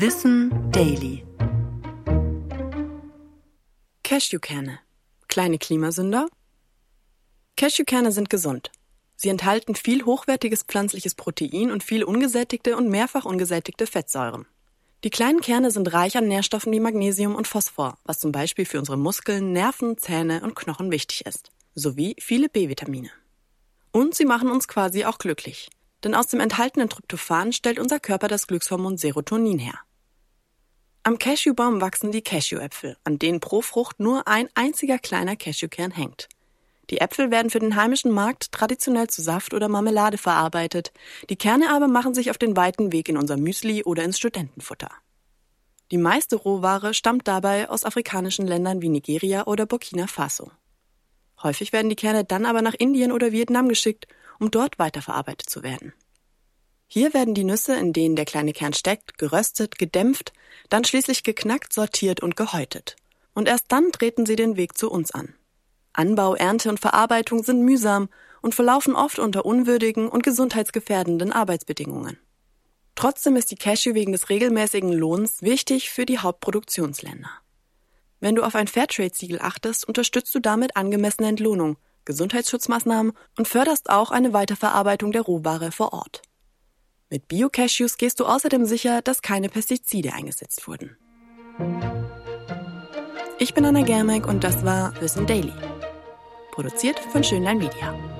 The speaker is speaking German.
Wissen Daily. Cashewkerne. Kleine Klimasünder? Cashewkerne sind gesund. Sie enthalten viel hochwertiges pflanzliches Protein und viel ungesättigte und mehrfach ungesättigte Fettsäuren. Die kleinen Kerne sind reich an Nährstoffen wie Magnesium und Phosphor, was zum Beispiel für unsere Muskeln, Nerven, Zähne und Knochen wichtig ist, sowie viele B-Vitamine. Und sie machen uns quasi auch glücklich, denn aus dem enthaltenen Tryptophan stellt unser Körper das Glückshormon Serotonin her. Am Cashewbaum wachsen die Cashewäpfel, an denen pro Frucht nur ein einziger kleiner Cashewkern hängt. Die Äpfel werden für den heimischen Markt traditionell zu Saft oder Marmelade verarbeitet, die Kerne aber machen sich auf den weiten Weg in unser Müsli oder ins Studentenfutter. Die meiste Rohware stammt dabei aus afrikanischen Ländern wie Nigeria oder Burkina Faso. Häufig werden die Kerne dann aber nach Indien oder Vietnam geschickt, um dort weiterverarbeitet zu werden. Hier werden die Nüsse, in denen der kleine Kern steckt, geröstet, gedämpft, dann schließlich geknackt, sortiert und gehäutet. Und erst dann treten sie den Weg zu uns an. Anbau, Ernte und Verarbeitung sind mühsam und verlaufen oft unter unwürdigen und gesundheitsgefährdenden Arbeitsbedingungen. Trotzdem ist die Cashew wegen des regelmäßigen Lohns wichtig für die Hauptproduktionsländer. Wenn du auf ein Fairtrade-Siegel achtest, unterstützt du damit angemessene Entlohnung, Gesundheitsschutzmaßnahmen und förderst auch eine Weiterverarbeitung der Rohware vor Ort. Mit Bio-Cashews gehst du außerdem sicher, dass keine Pestizide eingesetzt wurden. Ich bin Anna Germeck und das war Wissen Daily. Produziert von Schönlein Media.